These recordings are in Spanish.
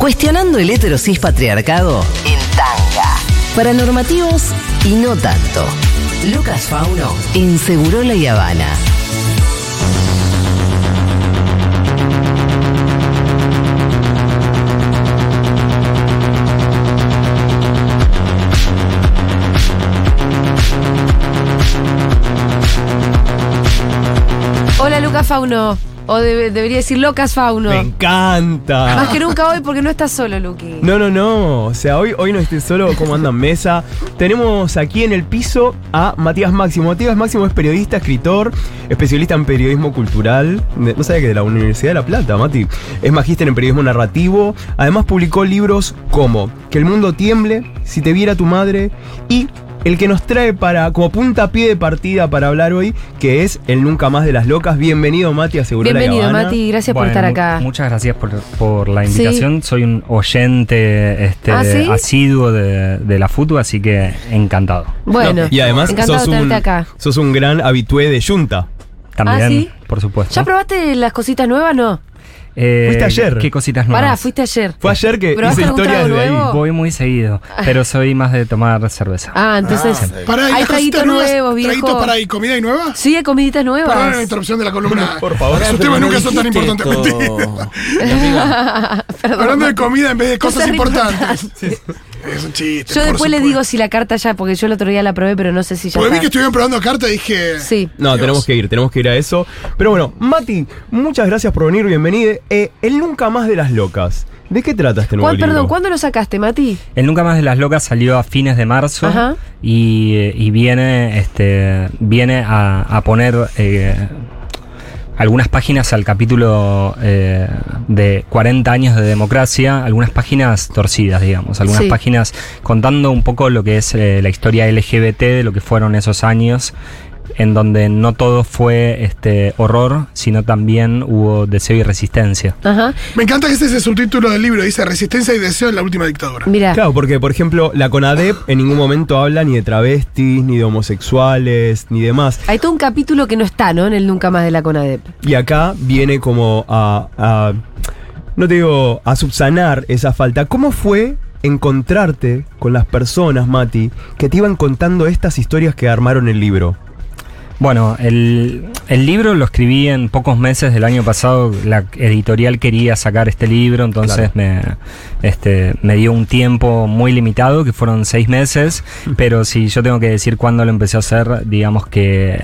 Cuestionando el heterosis patriarcado en tanga. Para normativos y no tanto. Lucas Fauno en Segurola y Habana. Hola Lucas Fauno. O debe- debería decir Locas Fauno. Me encanta. Más que nunca hoy porque no estás solo, Luqui. No, no, no. O sea, hoy, hoy no estoy solo como anda en mesa. Tenemos aquí en el piso a Matías Máximo. Matías Máximo es periodista, escritor, especialista en periodismo cultural. No sabía que de la Universidad de La Plata, Mati. Es magíster en periodismo narrativo. Además publicó libros como Que el mundo tiemble, Si te viera tu madre y el que nos trae para como puntapié de partida para hablar hoy, que es el Nunca Más de las Locas. Bienvenido, Mati, a Seguro Bienvenido, Mati. Gracias por estar acá. Muchas gracias por, por la Sí. invitación. Soy un oyente este, ¿Ah, sí? asiduo de, de la FUTU, así que encantado. Bueno, y además encantado sos un, acá. sos un gran habitué de Junta. También, ¿Ah, sí? por supuesto. ¿Ya probaste las cositas nuevas? No. Eh, Fuiste ayer. ¿Qué cositas nuevas? Pará, fuiste ayer. Fue ayer que ¿Probaste hice historias de ahí. nuevo? Voy muy seguido, pero soy más de tomar cerveza. Ah, entonces. Para hay las traguitos nuevos, viejo. traguitos para ahí, comida y nueva. Sí, hay comiditas la nuevas. interrupción de la columna. Por favor. Sus temas nunca son tan importantes. mentira. Hablando de comida en vez de cosas importantes. Es un chiste. Yo por después le supuesto. digo si la carta ya, porque yo el otro día la probé, pero no sé si ya Porque vi que estuvieron probando carta y dije. Sí. No, Dios. tenemos que ir, tenemos que ir a eso. Pero bueno, Mati, muchas gracias por venir, bienvenido. Eh, el Nunca Más de las Locas. ¿De qué trata este nuevo ¿Cuál- libro? perdón, ¿cuándo lo sacaste, Mati? El Nunca Más de las Locas salió a fines de marzo Ajá. y, y viene, este, viene a, a poner eh, algunas páginas al capítulo eh, de 40 años de democracia, algunas páginas torcidas, digamos, algunas Sí. páginas contando un poco lo que es eh, la historia LGBT de lo que fueron esos años en donde no todo fue este horror, sino también hubo deseo y resistencia. Ajá. Me encanta que este es el subtítulo del libro. Dice Resistencia y deseo en la última dictadura. Mira. Claro, porque por ejemplo, la CONADEP en ningún momento habla ni de travestis, ni de homosexuales, ni demás. Hay todo un capítulo que no está, ¿no? En el Nunca Más de la CONADEP. Y acá viene como a, a- no te digo, a subsanar esa falta. ¿Cómo fue encontrarte con las personas, Mati, que te iban contando estas historias que armaron el libro? Bueno, el, el libro lo escribí en pocos meses del año pasado. La editorial quería sacar este libro, entonces me, este, me dio un tiempo muy limitado, que fueron seis meses. Pero si yo tengo que decir cuándo lo empecé a hacer, digamos que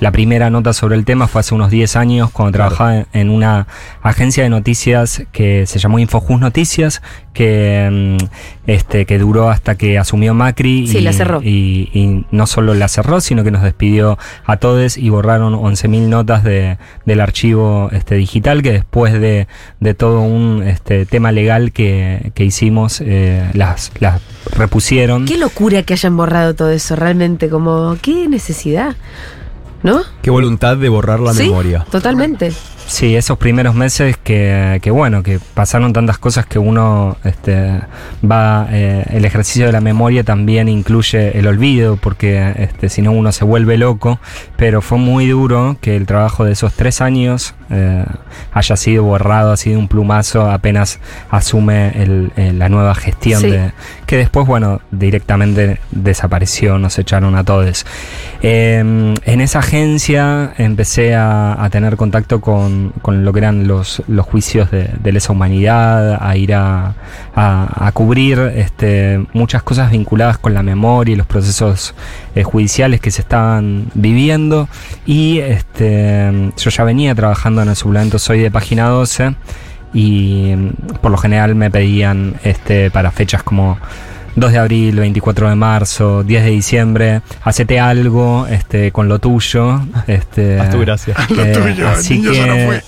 la primera nota sobre el tema fue hace unos 10 años, cuando Claro. trabajaba en- en una agencia de noticias que se llamó Infojus Noticias, que, mm, este, que duró hasta que asumió Macri. Sí, y, la cerró. y, y no solo la cerró, sino que nos despidió a todos y borraron 11.000 notas de, del archivo este, digital que después de, de todo un este, tema legal que, que hicimos, eh, las, las repusieron. Qué locura que hayan borrado todo eso, realmente, como, qué necesidad. ¿No? Qué voluntad de borrar la sí, memoria. Totalmente. Sí, esos primeros meses que, que bueno, que pasaron tantas cosas que uno este, va, eh, el ejercicio de la memoria también incluye el olvido, porque este, si no uno se vuelve loco, pero fue muy duro que el trabajo de esos tres años eh, haya sido borrado, ha sido un plumazo apenas asume el- el- la nueva gestión Sí. de, que después, bueno, directamente desapareció, nos echaron a todos. Eh, en esa agencia empecé a, a tener contacto con, con lo que eran los, los juicios de, lesa humanidad, a ir a, a- cubrir este, muchas cosas vinculadas con la memoria y los procesos eh, judiciales que se estaban viviendo. Y este, yo ya venía trabajando en el suplemento Soy de Página 12 y por lo general me pedían este, para fechas como 2 de abril, 24 de marzo, 10 de diciembre, hacete algo este, con lo tuyo. Este, Haz tu gracia. Lo eh, tuyo, el así niño ya no que,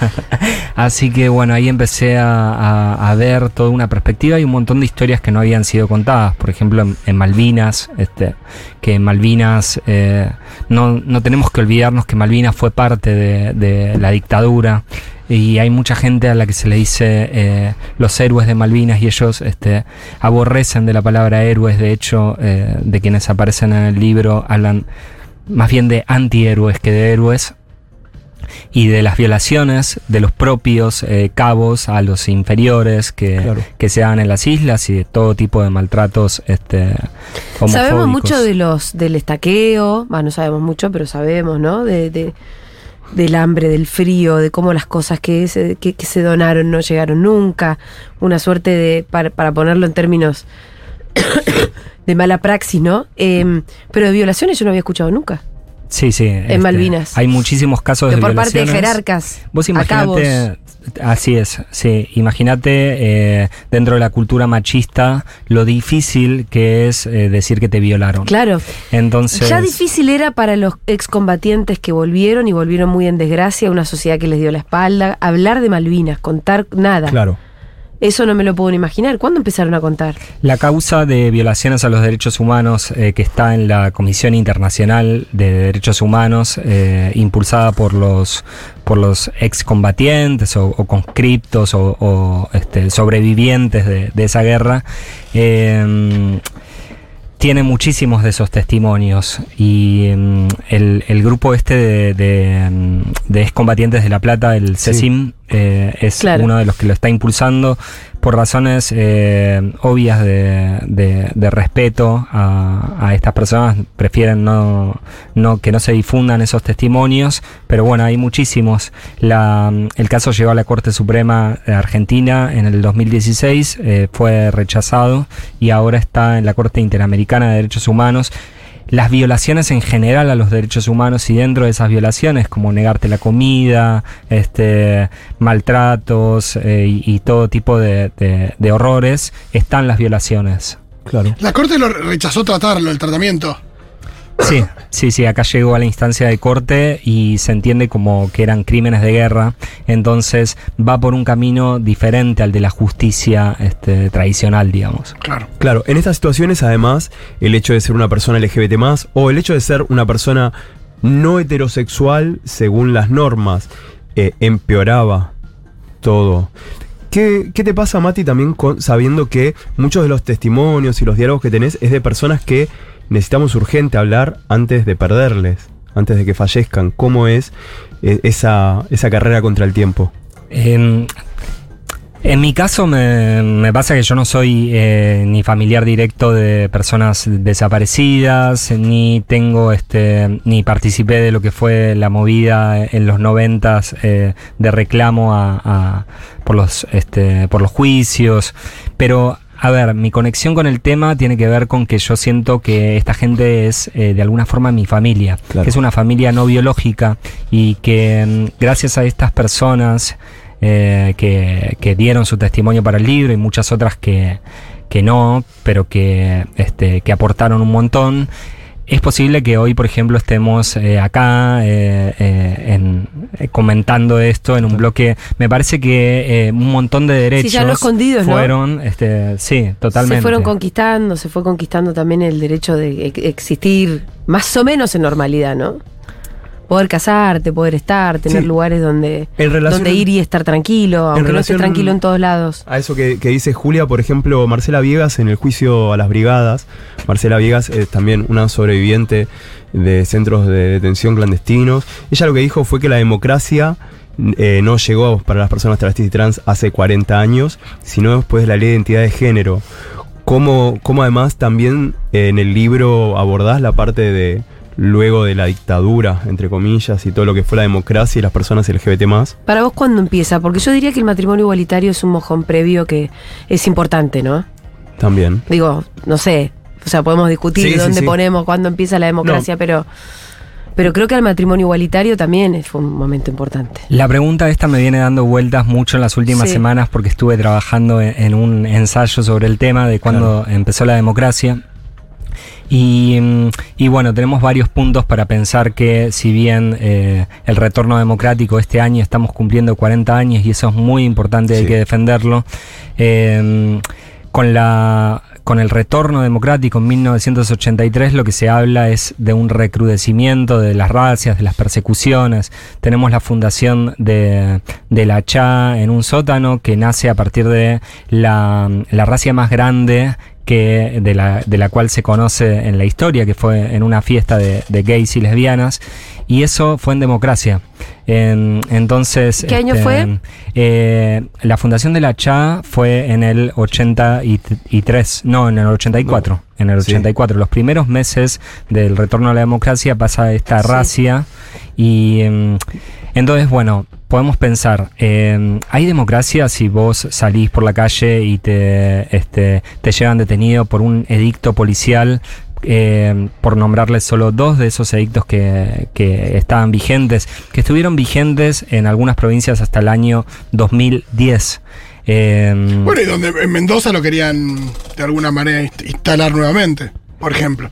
así que bueno, ahí empecé a, a- a ver toda una perspectiva y un montón de historias que no habían sido contadas. Por ejemplo, en, en Malvinas, este, que en Malvinas eh, no, no tenemos que olvidarnos que Malvinas fue parte de, de la dictadura. Y hay mucha gente a la que se le dice eh, los héroes de Malvinas y ellos este, aborrecen de la palabra héroes. De hecho, eh, de quienes aparecen en el libro hablan más bien de antihéroes que de héroes. Y de las violaciones de los propios eh, cabos a los inferiores que, Claro. que se dan en las islas y de todo tipo de maltratos este, Sabemos mucho de los del estaqueo, bueno, no sabemos mucho, pero sabemos, ¿no? De, de- del hambre, del frío, de cómo las cosas que se, que, que se donaron no llegaron nunca. Una suerte de, para, para ponerlo en términos de mala praxis, ¿no? Em, pero de violaciones yo no había escuchado nunca. Sí, sí. En Malvinas. Hay muchísimos casos Que de por parte de jerarcas. Vos imaginate, así es, sí, imagínate eh, dentro de la cultura machista lo difícil que es eh, decir que te violaron. Claro. Entonces, Ya difícil era para los excombatientes que volvieron y volvieron muy en desgracia, una sociedad que les dio la espalda, hablar de Malvinas, contar nada. Claro. Eso no me lo puedo imaginar. ¿Cuándo empezaron a contar? la causa de violaciones a los derechos humanos eh, que está en la Comisión Internacional de Derechos Humanos, eh, impulsada por los por los excombatientes o, conscriptos o, este, sobrevivientes de, de esa guerra, eh, tiene muchísimos de esos testimonios y mm, el, el grupo este de, de, mm, de excombatientes de La Plata, el Sí. CECIM, eh, es Claro. uno de los que lo está impulsando por razones eh, obvias de, de- respeto a, a estas personas. Prefieren no, no que no se difundan esos testimonios, pero bueno, hay muchísimos. La, el caso llegó a la Corte Suprema de Argentina en el 2016, eh, fue rechazado y ahora está en la Corte Interamericana de Derechos Humanos. Las violaciones en general a los derechos humanos y dentro de esas violaciones, como negarte la comida, este, maltratos eh, y, y todo tipo de, de- de horrores, están las violaciones. Claro. La corte lo rechazó tratarlo, el tratamiento. Sí, sí, sí, acá llegó a la instancia de corte y se entiende como que eran crímenes de guerra, entonces va por un camino diferente al de la justicia este, tradicional, digamos. Claro. Claro, en estas situaciones además el hecho de ser una persona LGBT más o el hecho de ser una persona no heterosexual según las normas eh, empeoraba todo. ¿Qué, qué te pasa, Mati, también con- sabiendo que muchos de los testimonios y los diálogos que tenés es de personas que necesitamos urgente hablar antes de perderles, antes de que fallezcan? ¿Cómo es eh, esa, esa carrera contra el tiempo? En, en mi caso me, me pasa que yo no soy eh, ni familiar directo de personas desaparecidas, ni tengo este, ni participé de lo que fue la movida en los noventas eh, de reclamo a, a- por los este, por los juicios, pero a ver, mi conexión con el tema tiene que ver con que yo siento que esta gente es eh, de alguna forma mi familia, Claro. que es una familia no biológica y que mm, gracias a estas personas eh, que, que dieron su testimonio para el libro y muchas otras que, que no, pero que, este, que aportaron un montón. Es posible que hoy, por ejemplo, estemos eh, acá eh, eh, en- eh, comentando esto en un bloque. Me parece que eh, un montón de derechos fueron, este, sí, totalmente. Se fueron conquistando, se fue conquistando también el derecho de ex- existir más o menos en normalidad, ¿no? Poder casarte, poder estar, tener Sí. lugares donde, relación- donde ir y estar tranquilo, aunque no estés tranquilo en todos lados. A eso que, que dice Julia, por ejemplo, Marcela Viegas en el juicio a las brigadas. Marcela Viegas es también una sobreviviente de centros de detención clandestinos. Ella lo que dijo fue que la democracia eh, no llegó para las personas travestis y trans hace 40 años, sino después de la ley de identidad de género. ¿Cómo, cómo además también eh, en el libro abordás la parte de luego de la dictadura, entre comillas, y todo lo que fue la democracia y las personas LGBT más? Para vos, ¿cuándo empieza? Porque yo diría que el matrimonio igualitario es un mojón previo que es importante, ¿no? También. Digo, no sé, o sea, podemos discutir Sí, dónde sí. ponemos, cuándo empieza la democracia, pero, pero creo que el matrimonio igualitario también fue un momento importante. La pregunta esta me viene dando vueltas mucho en las últimas Sí. semanas porque estuve trabajando en, en un ensayo sobre el tema de cuándo empezó la democracia. Y, mm, y bueno, tenemos varios puntos para pensar que si bien eh, el retorno democrático este año estamos cumpliendo 40 años y eso es muy importante, hay Sí. que defenderlo, eh, con la con el retorno democrático en 1983 lo que se habla es de un recrudecimiento de las racias, de las persecuciones. Tenemos la fundación de, de la CHA en un sótano que nace a partir de la, la racia más grande que de la, de la cual se conoce en la historia, que fue en una fiesta de, de gays y lesbianas, y eso fue en democracia. En- entonces. ¿Qué año fue? eh, la fundación de la CHA fue en el 83, no, en el 84. En el Sí. 84. Los primeros meses del retorno a la democracia pasa esta Sí. racia y. em, entonces, bueno, podemos pensar, eh, ¿hay democracia si vos salís por la calle y te, este, te llevan detenido por un edicto policial? eh, por nombrarles solo dos de esos edictos que, que estaban vigentes, que estuvieron vigentes en algunas provincias hasta el año 2010. Eh, Bueno, y donde en Mendoza lo querían de alguna manera inst- instalar nuevamente, por ejemplo.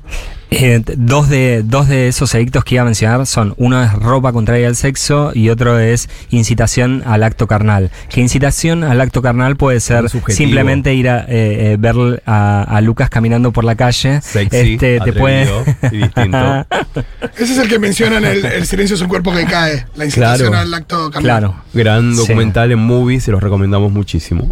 Eh, dos, de, dos de esos edictos que iba a mencionar son uno es ropa contraria al sexo y otro es incitación al acto carnal. Que incitación al acto carnal puede ser simplemente ir a eh, eh, ver a, a Lucas caminando por la calle. Sexy, Este, te puede... atrevido y distinto. Ese es el que mencionan el, el silencio es un cuerpo que cae, la incitación Claro. al acto carnal. claro. Gran Sí. documental en movie, se los recomendamos muchísimo.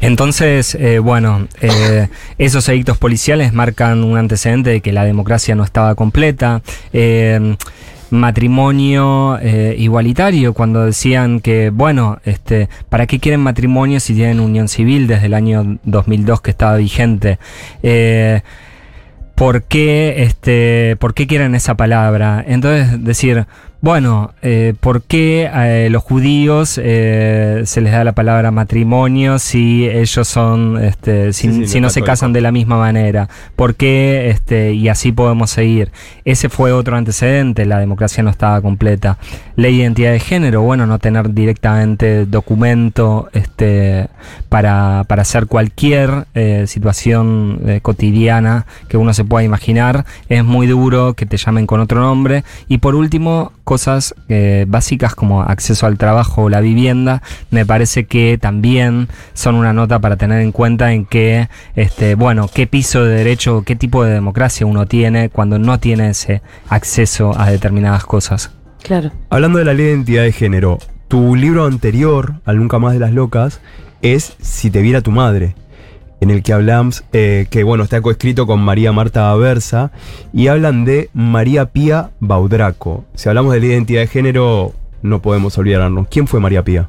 Entonces, eh, bueno, eh, esos edictos policiales marcan un antecedente de que la democracia no estaba completa. Eh, matrimonio igualitario, cuando decían que, bueno, este, ¿para qué quieren matrimonio si tienen unión civil desde el año 2002 que estaba vigente? ¿Por qué, este, ¿Por qué quieren esa palabra? Entonces, decir, bueno, eh, ¿por qué eh, los judíos eh, se les da la palabra matrimonio si ellos son, este, si, Sí, sí, si no se casan de la misma manera? ¿Por qué? Este, y así podemos seguir. Ese fue otro antecedente, la democracia no estaba completa. Ley de identidad de género, bueno, no tener directamente documento este, para, para hacer cualquier eh, situación eh, cotidiana que uno se pueda imaginar. Es muy duro que te llamen con otro nombre. Y por último, cosas eh, básicas como acceso al trabajo o la vivienda, me parece que también son una nota para tener en cuenta en que, este, bueno, qué piso de derecho, qué tipo de democracia uno tiene cuando no tiene ese acceso a determinadas cosas. Claro. Hablando de la ley de identidad de género, tu libro anterior, Al Nunca Más de las Locas, es Si te viera tu madre, en el que hablamos, eh, que bueno, está coescrito con María Marta Aversa, y hablan de María Pía Baudraco. Si hablamos de la identidad de género, no podemos olvidarnos. ¿Quién fue María Pía?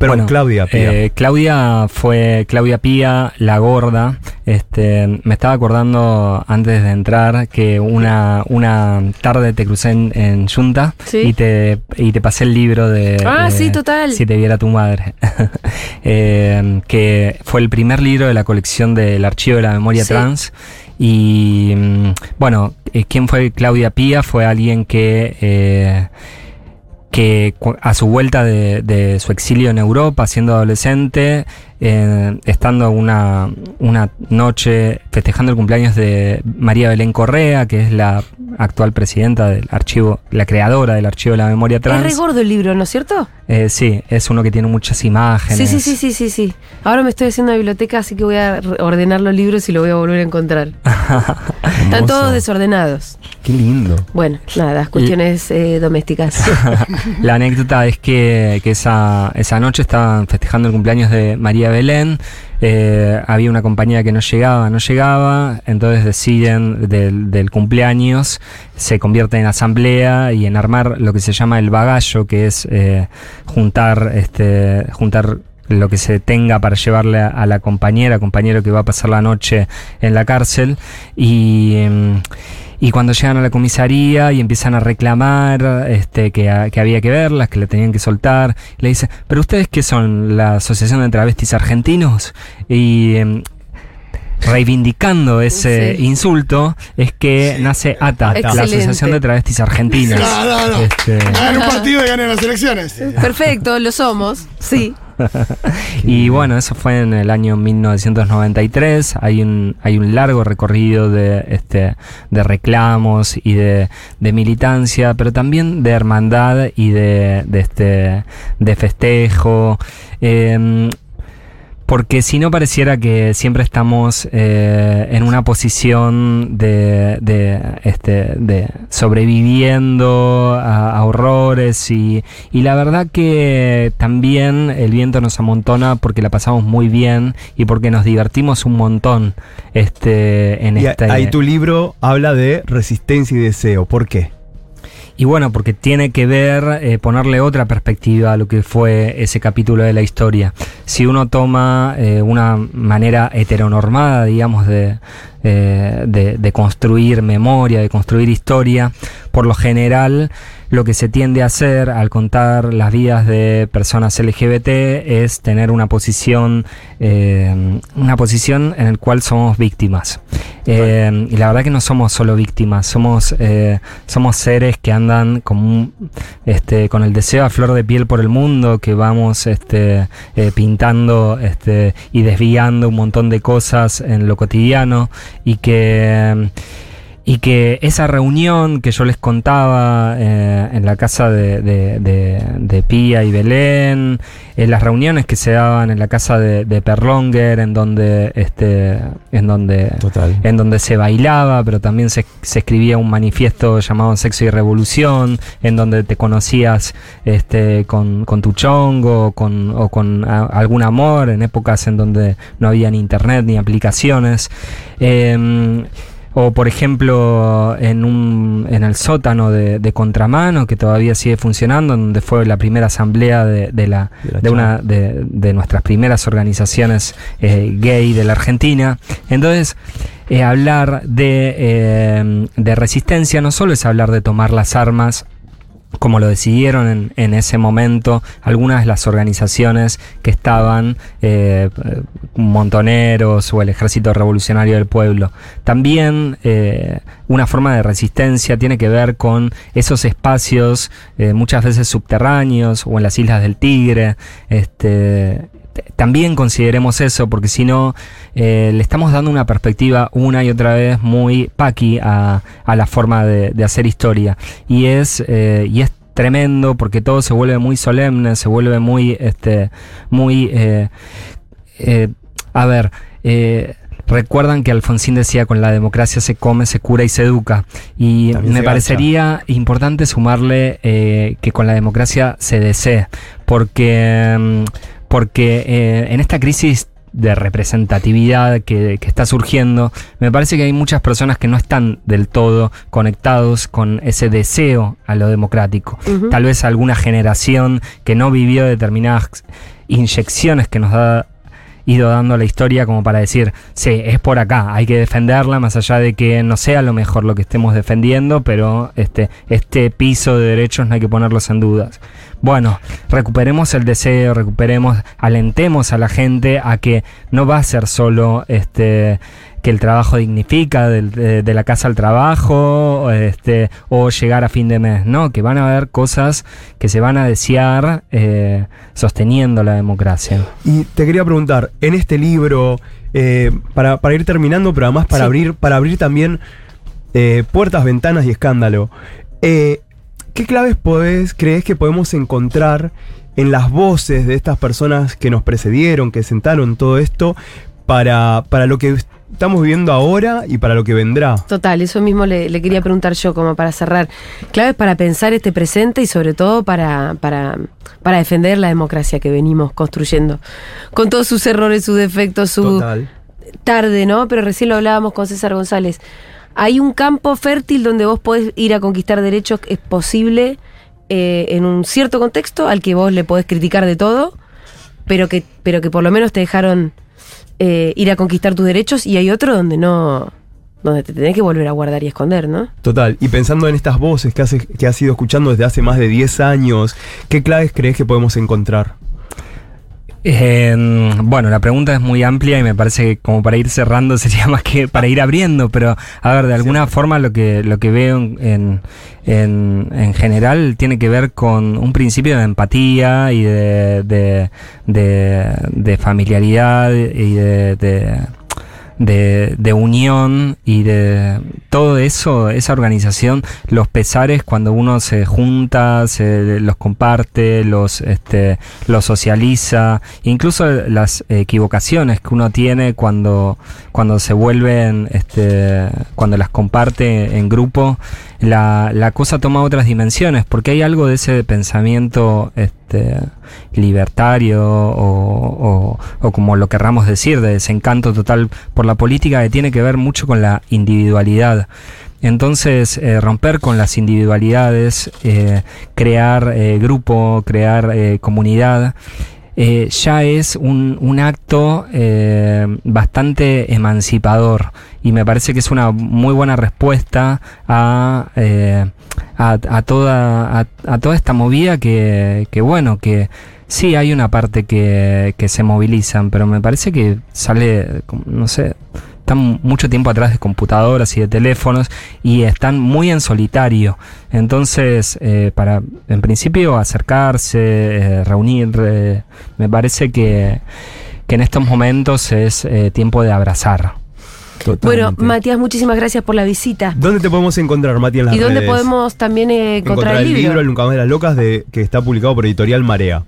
Pero Bueno, Claudia Pía. eh, Claudia fue Claudia Pía, la gorda. Este, me estaba acordando antes de entrar que una, una tarde te crucé en, en Junta Sí. y, te, y te pasé el libro de, Ah, de sí, total. Si te viera tu madre. Eh, que fue el primer libro de la colección del Archivo de la Memoria Sí. Trans. Y mm, bueno, eh, ¿quién fue Claudia Pía? Fue alguien que eh, que a su vuelta de, de su exilio en Europa, siendo adolescente, eh, estando una, una noche festejando el cumpleaños de María Belén Correa, que es la actual presidenta del archivo, la creadora del archivo de la memoria Es re trans. gordo el libro, ¿no es cierto? Eh, sí, es uno que tiene muchas imágenes. Sí, sí, sí, sí, sí, sí. Ahora me estoy haciendo una biblioteca, así que voy a ordenar los libros y lo voy a volver a encontrar. Están todos desordenados. Qué lindo. Bueno, nada, cuestiones eh, domésticas. La anécdota es que, que esa, esa noche estaban festejando el cumpleaños de María Belén. eh, había una compañía que no llegaba, no llegaba. Entonces deciden del, del cumpleaños, se convierte en asamblea y en armar lo que se llama el bagallo, que es eh, juntar, este, juntar lo que se tenga para llevarle a, la compañera, compañero que va a pasar la noche en la cárcel. Y. y cuando llegan a la comisaría y empiezan a reclamar este, que, a- que había que verlas, que la tenían que soltar, le dicen, pero ustedes qué son, la Asociación de Travestis Argentinos? Y em, reivindicando ese Sí. insulto es que nace ATA, la. Asociación de Travestis Argentinas. No, no, no. Este, Ganan un partido y ganan las elecciones. Perfecto, lo somos. Sí. Y bueno, eso fue en el año 1993. Hay un, hay un largo recorrido de, este, de reclamos y de, de militancia, pero también de hermandad y de, de, este, de festejo. Em, porque si no pareciera que siempre estamos eh, en una posición de, de, este, de sobreviviendo a, a horrores y, y la verdad que también el viento nos amontona porque la pasamos muy bien y porque nos divertimos un montón este, en Y esta... ahí tu libro habla de resistencia y deseo. ¿Por qué? Y bueno, porque tiene que ver, eh, ponerle otra perspectiva a lo que fue ese capítulo de la historia. Si uno toma eh, una manera heteronormada, digamos, de, eh, de, de construir memoria, de construir historia, por lo general lo que se tiende a hacer al contar las vidas de personas LGBT es tener una posición, eh, una posición en la cual somos víctimas. Eh, y la verdad que no somos solo víctimas, somos, eh, somos seres que andan con, este, con el deseo a flor de piel por el mundo, que vamos este, eh, pintando este, y desviando un montón de cosas en lo cotidiano y que... Y que esa reunión que yo les contaba eh, en la casa de, de- de- de Pía y Belén, en las reuniones que se daban en la casa de, Perlonger, en donde, este, en donde Total. en donde se bailaba, pero también se, se escribía un manifiesto llamado Sexo y Revolución, en donde te conocías este, con, con tu chongo con, o con a- algún amor, en épocas en donde no había ni internet ni aplicaciones. Em, o por ejemplo en un en el sótano de, de contramano que todavía sigue funcionando donde fue la primera asamblea de, de la De la una de, de nuestras primeras organizaciones eh, gay de la Argentina. Entonces eh, hablar de, eh, de resistencia no solo es hablar de tomar las armas como lo decidieron en, en ese momento algunas de las organizaciones que estaban, eh, Montoneros o el Ejército Revolucionario del Pueblo. También eh, una forma de resistencia tiene que ver con esos espacios eh, muchas veces subterráneos o en las Islas del Tigre. Este, también consideremos eso, porque si no, eh, le estamos dando una perspectiva una y otra vez muy paqui a, a la forma de, de hacer historia. Y es, eh, y es tremendo porque todo se vuelve muy solemne, se vuelve muy, este, muy, eh, a ver, Recuerdan que Alfonsín decía con la democracia se come, se cura y se educa. Y También me parecería importante sumarle eh, que con la democracia se desee. Porque, mm, porque eh, en esta crisis de representatividad que, que está surgiendo, me parece que hay muchas personas que no están del todo conectados con ese deseo a lo democrático. Tal vez alguna generación que no vivió determinadas inyecciones que nos ha ido dando la historia como para decir, sí, es por acá, hay que defenderla, más allá de que no sea lo mejor lo que estemos defendiendo, pero este, este piso de derechos no hay que ponerlos en dudas. Bueno, recuperemos el deseo, recuperemos, alentemos a la gente a que no va a ser solo este que el trabajo dignifica, de, de la casa al trabajo, o, este, o llegar a fin de mes, no, que van a haber cosas que se van a desear eh, sosteniendo la democracia. Y te quería preguntar, en este libro, eh, para, para ir terminando, pero además para Sí. abrir, para abrir también eh, puertas, ventanas y escándalo, eh, ¿qué claves podés, crees que podemos encontrar en las voces de estas personas que nos precedieron, que sentaron todo esto, para, para lo que estamos viviendo ahora y para lo que vendrá? Total, eso mismo le, le quería preguntar yo, como para cerrar. Claves para pensar este presente y sobre todo para, para, para defender la democracia que venimos construyendo. Con todos sus errores, sus defectos, su Total. tarde, ¿no? Pero recién lo hablábamos con César González. Hay un campo fértil donde vos podés ir a conquistar derechos, es posible eh, en un cierto contexto al que vos le podés criticar de todo, pero que, pero que por lo menos te dejaron eh, ir a conquistar tus derechos y hay otro donde no, donde te tenés que volver a guardar y esconder, ¿no? Total, y pensando en estas voces que has, que has ido escuchando desde hace más de 10 años, ¿qué claves crees que podemos encontrar? Eh, bueno, la pregunta es muy amplia y me parece que como para ir cerrando sería más que para ir abriendo, pero a ver, de alguna forma lo que, lo que veo en, en, en general tiene que ver con un principio de empatía y de, de, de, de familiaridad y de, de de, unión y de todo eso, esa organización, los pesares cuando uno se junta, se los comparte, los, este, los socializa, incluso las equivocaciones que uno tiene cuando, cuando se vuelven, este, cuando las comparte en grupo, la, la cosa toma otras dimensiones, porque hay algo de ese pensamiento este, libertario o, o, o como lo querramos decir, de desencanto total por la política que tiene que ver mucho con la individualidad. Entonces, eh, romper con las individualidades, eh, crear eh, grupo, crear comunidad, eh, ya es un, un acto eh, bastante emancipador. Y me parece que es una muy buena respuesta a, eh, a, a toda, a, a toda esta movida que, que bueno, que sí hay una parte que, que se movilizan, pero me parece que sale, no sé, están mucho tiempo atrás de computadoras y de teléfonos y están muy en solitario. Entonces, eh, para en principio acercarse, eh, reunir, eh, me parece que, que en estos momentos es eh, tiempo de abrazar. Bueno. Matías, muchísimas gracias por la visita. ¿Dónde te podemos encontrar, Mati, en las ¿Y dónde redes? podemos también eh, encontrar, el libro? El Lucas de las Locas, de, que está publicado por Editorial Marea.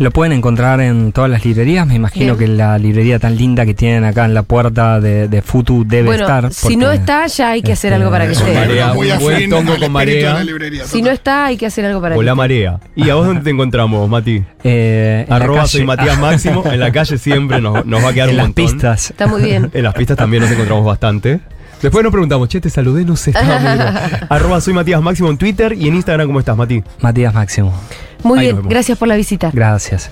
Lo pueden encontrar en todas las librerías. Me imagino Bien. que la librería tan linda que tienen acá en la puerta de, de Futu debe bueno, estar. si no está, ya hay que hacer este, algo para que esté. marea, tongo al con marea. de la librería, Si no está, hay que hacer algo para O que la marea. ¿Y a vos dónde te encontramos, Mati? eh, en Arroba soy Matías Máximo. En la calle siempre nos, nos va a quedar en un las montón. pistas. Está muy bien. En las pistas también nos encontramos bastante. Después nos preguntamos, che, te saludé, no sé. Arroba soy Matías Máximo en Twitter y en Instagram, ¿cómo estás, Mati? Matías Máximo. Muy Ahí bien, gracias por la visita. Gracias.